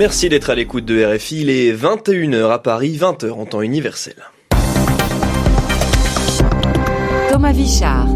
Merci d'être à l'écoute de RFI. Il est 21h à Paris, 20h en temps universel. Thomas Vichard.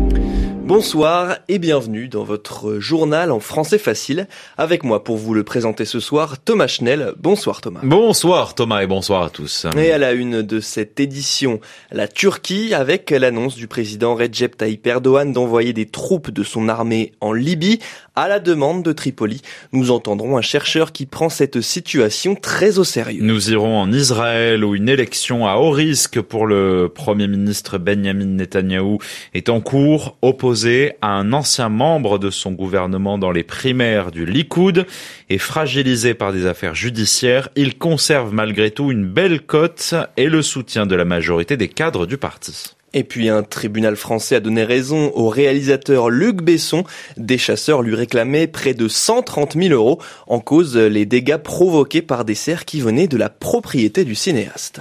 Bonsoir et bienvenue dans votre journal en français facile. Avec moi pour vous le présenter ce soir, Thomas Schnell. Bonsoir Thomas. Bonsoir Thomas et bonsoir à tous. Et à la une de cette édition, la Turquie avec l'annonce du président Recep Tayyip Erdogan d'envoyer des troupes de son armée en Libye à la demande de Tripoli. Nous entendrons un chercheur qui prend cette situation très au sérieux. Nous irons en Israël où une élection à haut risque pour le premier ministre Benjamin Netanyahou est en cours, opposé à un ancien membre de son gouvernement dans les primaires du Likoud et fragilisé par des affaires judiciaires. Il conserve malgré tout une belle cote et le soutien de la majorité des cadres du parti. Et puis un tribunal français a donné raison au réalisateur Luc Besson. Des chasseurs lui réclamaient près de 130 000 euros en cause les dégâts provoqués par des cerfs qui venaient de la propriété du cinéaste.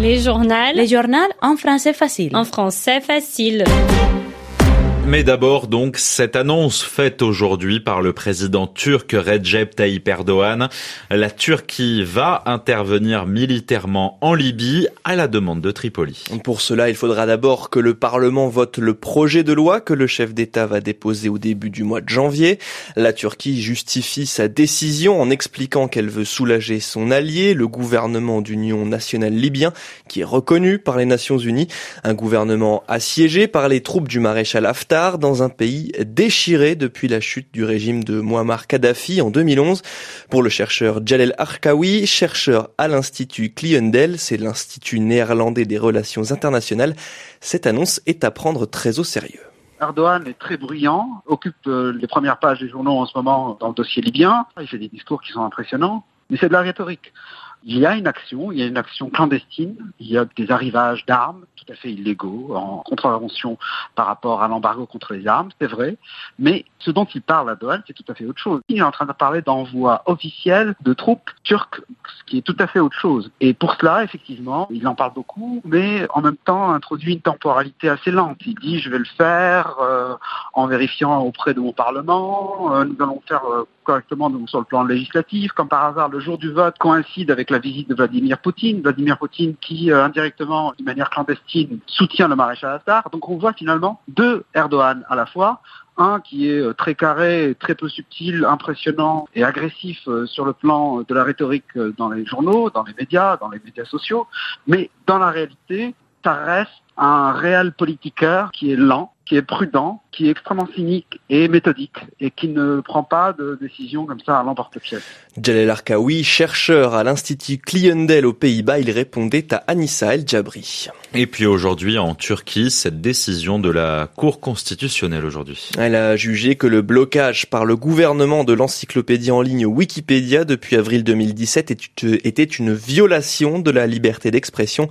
Les journaux. Les journaux en français facile. En français facile. Mais d'abord donc cette annonce faite aujourd'hui par le président turc Recep Tayyip Erdogan. La Turquie va intervenir militairement en Libye à la demande de Tripoli. Pour cela, il faudra d'abord que le Parlement vote le projet de loi que le chef d'État va déposer au début du mois de janvier. La Turquie justifie sa décision en expliquant qu'elle veut soulager son allié, le gouvernement d'union nationale libyen, qui est reconnu par les Nations Unies, un gouvernement assiégé par les troupes du maréchal Haftar dans un pays déchiré depuis la chute du régime de Muammar Kadhafi en 2011. Pour le chercheur Jalel Arkawi, chercheur à l'Institut Cliendel, c'est l'Institut néerlandais des relations internationales, cette annonce est à prendre très au sérieux. Erdogan est très bruyant, occupe euh, les premières pages des journaux en ce moment dans le dossier libyen. Il fait des discours qui sont impressionnants, mais c'est de la rhétorique il y a une action, il y a une action clandestine, il y a des arrivages d'armes tout à fait illégaux en contravention par rapport à l'embargo contre les armes, c'est vrai, mais ce dont il parle à Doha, c'est tout à fait autre chose. Il est en train de parler d'envoi officiel de troupes turques, ce qui est tout à fait autre chose. Et pour cela, effectivement, il en parle beaucoup, mais en même temps introduit une temporalité assez lente. Il dit je vais le faire euh, en vérifiant auprès de mon Parlement, euh, nous allons faire euh, correctement sur le plan législatif, comme par hasard le jour du vote coïncide avec la visite de Vladimir Poutine, Vladimir Poutine qui indirectement, de manière clandestine, soutient le maréchal Haftar. Donc on voit finalement deux Erdogan à la fois, un qui est euh, très carré, très peu subtil, impressionnant et agressif euh, sur le plan de la rhétorique euh, dans les journaux, dans les médias, dans les médias sociaux, mais dans la réalité, ça reste un réel politiqueur qui est lent, qui est prudent, qui est extrêmement cynique et méthodique et qui ne prend pas de décision comme ça à l'emporte-pièce. Jalel Arkaoui, chercheur à l'Institut Cliendel aux Pays-Bas, il répondait à Anissa El Jabri. Et puis aujourd'hui en Turquie, cette décision de la Cour constitutionnelle aujourd'hui. Elle a jugé que le blocage par le gouvernement de l'encyclopédie en ligne Wikipédia depuis avril 2017 était une violation de la liberté d'expression.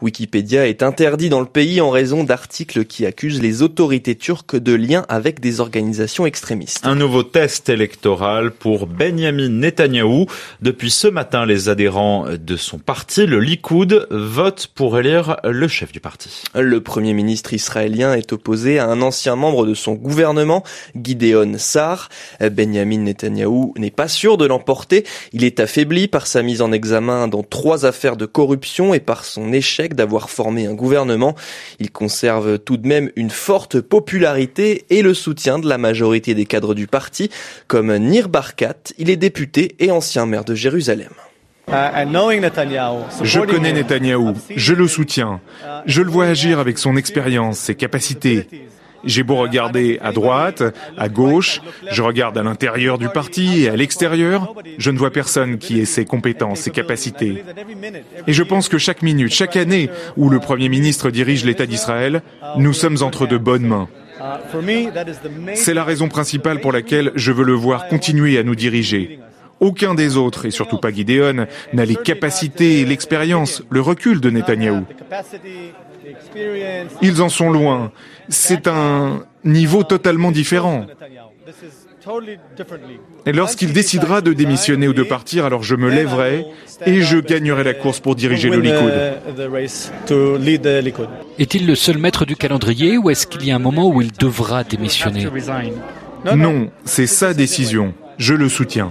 Wikipédia est interdit dans le pays en raison d'articles qui accusent les autorités turques de liens avec des organisations extrémistes. Un nouveau test électoral pour Benjamin Netanyahou. Depuis ce matin, les adhérents de son parti, le Likoud, votent pour élire le chef du parti. Le premier ministre israélien est opposé à un ancien membre de son gouvernement, Gideon Sar. Benjamin Netanyahou n'est pas sûr de l'emporter. Il est affaibli par sa mise en examen dans trois affaires de corruption et par son échec d'avoir formé un gouvernement. Il conserve tout de même une forte popularité et le soutien de la majorité des cadres du parti, comme Nir Barkat, il est député et ancien maire de Jérusalem. Je connais Netanyahou, je le soutiens. Je le vois agir avec son expérience, ses capacités. J'ai beau regarder à droite, à gauche, je regarde à l'intérieur du parti et à l'extérieur, je ne vois personne qui ait ses compétences, ses capacités. Et je pense que chaque minute, chaque année où le Premier ministre dirige l'État d'Israël, nous sommes entre de bonnes mains. C'est la raison principale pour laquelle je veux le voir continuer à nous diriger. Aucun des autres, et surtout pas Gideon, n'a les capacités, l'expérience, le recul de Netanyahou. Ils en sont loin. C'est un niveau totalement différent. Et lorsqu'il décidera de démissionner ou de partir, alors je me lèverai et je gagnerai la course pour diriger le Likoud. Est-il le seul maître du calendrier ou est-ce qu'il y a un moment où il devra démissionner? Non, c'est sa décision. Je le soutiens.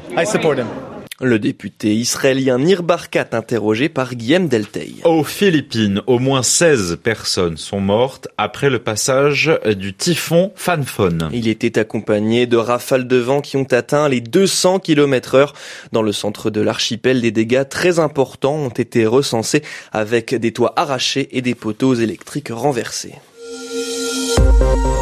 Le député israélien Nir Barkat interrogé par Guillaume Deltey. Aux Philippines, au moins 16 personnes sont mortes après le passage du typhon Fanfon. Il était accompagné de rafales de vent qui ont atteint les 200 km heure. Dans le centre de l'archipel, des dégâts très importants ont été recensés avec des toits arrachés et des poteaux électriques renversés.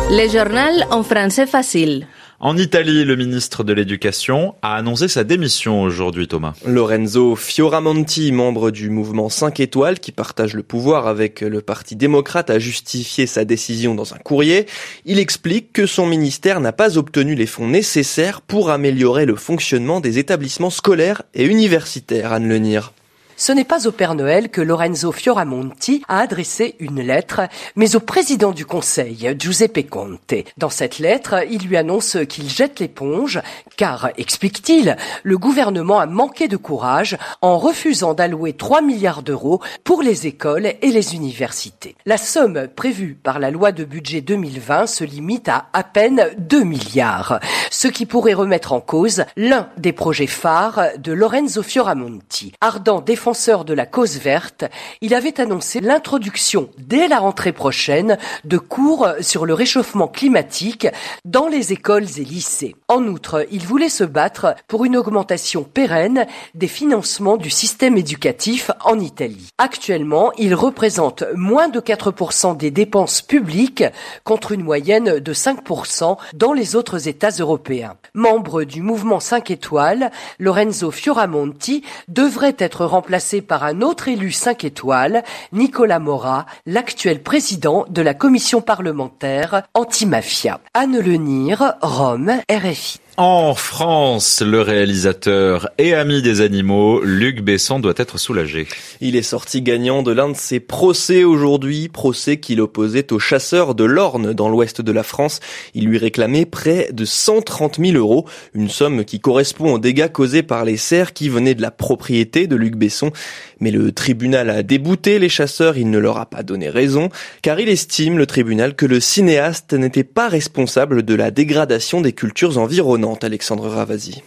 Le journal en français facile. En Italie, le ministre de l'Éducation a annoncé sa démission aujourd'hui, Thomas. Lorenzo Fioramonti, membre du mouvement 5 étoiles qui partage le pouvoir avec le Parti démocrate, a justifié sa décision dans un courrier. Il explique que son ministère n'a pas obtenu les fonds nécessaires pour améliorer le fonctionnement des établissements scolaires et universitaires, Anne Lenir. Ce n'est pas au Père Noël que Lorenzo Fioramonti a adressé une lettre, mais au président du Conseil, Giuseppe Conte. Dans cette lettre, il lui annonce qu'il jette l'éponge, car, explique-t-il, le gouvernement a manqué de courage en refusant d'allouer 3 milliards d'euros pour les écoles et les universités. La somme prévue par la loi de budget 2020 se limite à à peine 2 milliards, ce qui pourrait remettre en cause l'un des projets phares de Lorenzo Fioramonti. Ardent défenseur de la cause verte, il avait annoncé l'introduction dès la rentrée prochaine de cours sur le réchauffement climatique dans les écoles et lycées. En outre, voulait se battre pour une augmentation pérenne des financements du système éducatif en Italie. Actuellement, il représente moins de 4% des dépenses publiques contre une moyenne de 5% dans les autres États européens. Membre du mouvement 5 étoiles, Lorenzo Fioramonti devrait être remplacé par un autre élu 5 étoiles, Nicolas Mora, l'actuel président de la commission parlementaire anti-mafia. Anne Lenir, Rome, RFI. En France, le réalisateur et ami des animaux, Luc Besson, doit être soulagé. Il est sorti gagnant de l'un de ses procès aujourd'hui, procès qu'il opposait aux chasseurs de l'Orne dans l'ouest de la France. Il lui réclamait près de 130 000 euros, une somme qui correspond aux dégâts causés par les cerfs qui venaient de la propriété de Luc Besson. Mais le tribunal a débouté les chasseurs, il ne leur a pas donné raison, car il estime, le tribunal, que le cinéaste n'était pas responsable de la dégradation des cultures environnantes. Alexandre Ravasi.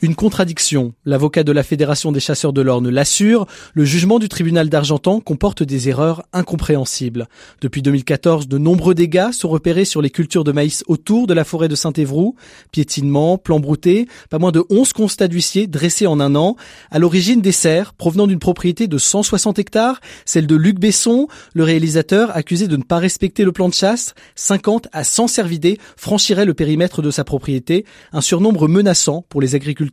Une contradiction. L'avocat de la Fédération des chasseurs de l'Orne l'assure, le jugement du tribunal d'Argentan comporte des erreurs incompréhensibles. Depuis 2014, de nombreux dégâts sont repérés sur les cultures de maïs autour de la forêt de Saint-Évroult. Piétinement, plans broutés, pas moins de 11 constats d'huissier dressés en un an. À l'origine des serres, provenant d'une propriété de 160 hectares, celle de Luc Besson, le réalisateur accusé de ne pas respecter le plan de chasse, 50 à 100 cervidés franchiraient le périmètre de sa propriété, un surnombre menaçant pour les agriculteurs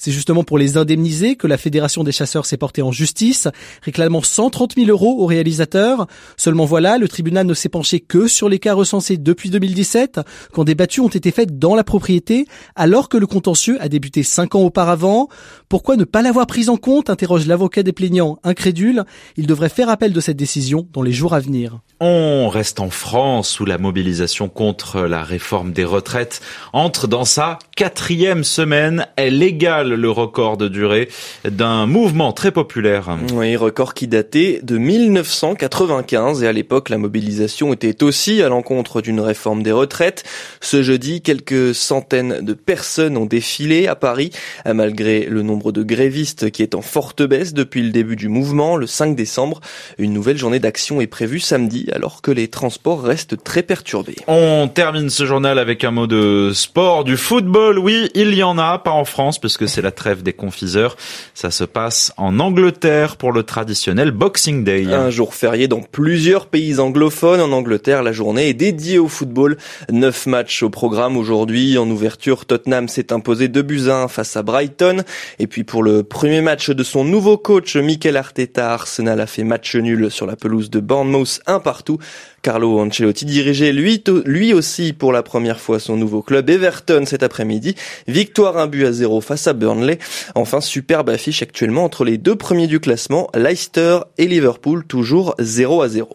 C'est justement pour les indemniser que la Fédération des chasseurs s'est portée en justice, réclamant 130 000 euros au réalisateur. Seulement voilà, le tribunal ne s'est penché que sur les cas recensés depuis 2017, quand des battues ont été faites dans la propriété, alors que le contentieux a débuté cinq ans auparavant. Pourquoi ne pas l'avoir prise en compte interroge l'avocat des plaignants, incrédule. Il devrait faire appel de cette décision dans les jours à venir. On reste en France où la mobilisation contre la réforme des retraites entre dans sa quatrième semaine. Elle égale le record de durée d'un mouvement très populaire. Oui, record qui datait de 1995 et à l'époque la mobilisation était aussi à l'encontre d'une réforme des retraites. Ce jeudi, quelques centaines de personnes ont défilé à Paris malgré le nombre de grévistes qui est en forte baisse depuis le début du mouvement le 5 décembre. Une nouvelle journée d'action est prévue samedi alors que les transports restent très perturbés. On termine ce journal avec un mot de sport, du football. Oui, il y en a, pas en France puisque c'est la trêve des confiseurs. Ça se passe en Angleterre pour le traditionnel Boxing Day. Un jour férié dans plusieurs pays anglophones. En Angleterre, la journée est dédiée au football. Neuf matchs au programme aujourd'hui. En ouverture, Tottenham s'est imposé 2 buts 1 face à Brighton. Et puis pour le premier match de son nouveau coach, Mikel Arteta, Arsenal a fait match nul sur la pelouse de Bournemouth, un partout. Carlo Ancelotti dirigeait lui, lui aussi pour la première fois son nouveau club Everton cet après-midi. Victoire un but à zéro face à Burnley. Enfin, superbe affiche actuellement entre les deux premiers du classement, Leicester et Liverpool, toujours 0 à 0.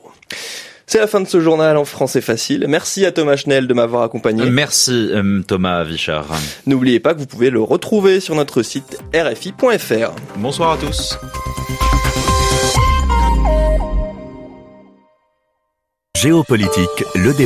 C'est la fin de ce journal en français facile. Merci à Thomas Schnell de m'avoir accompagné. Merci euh, Thomas Vichard. N'oubliez pas que vous pouvez le retrouver sur notre site rfi.fr. Bonsoir à tous. Géopolitique, le débat.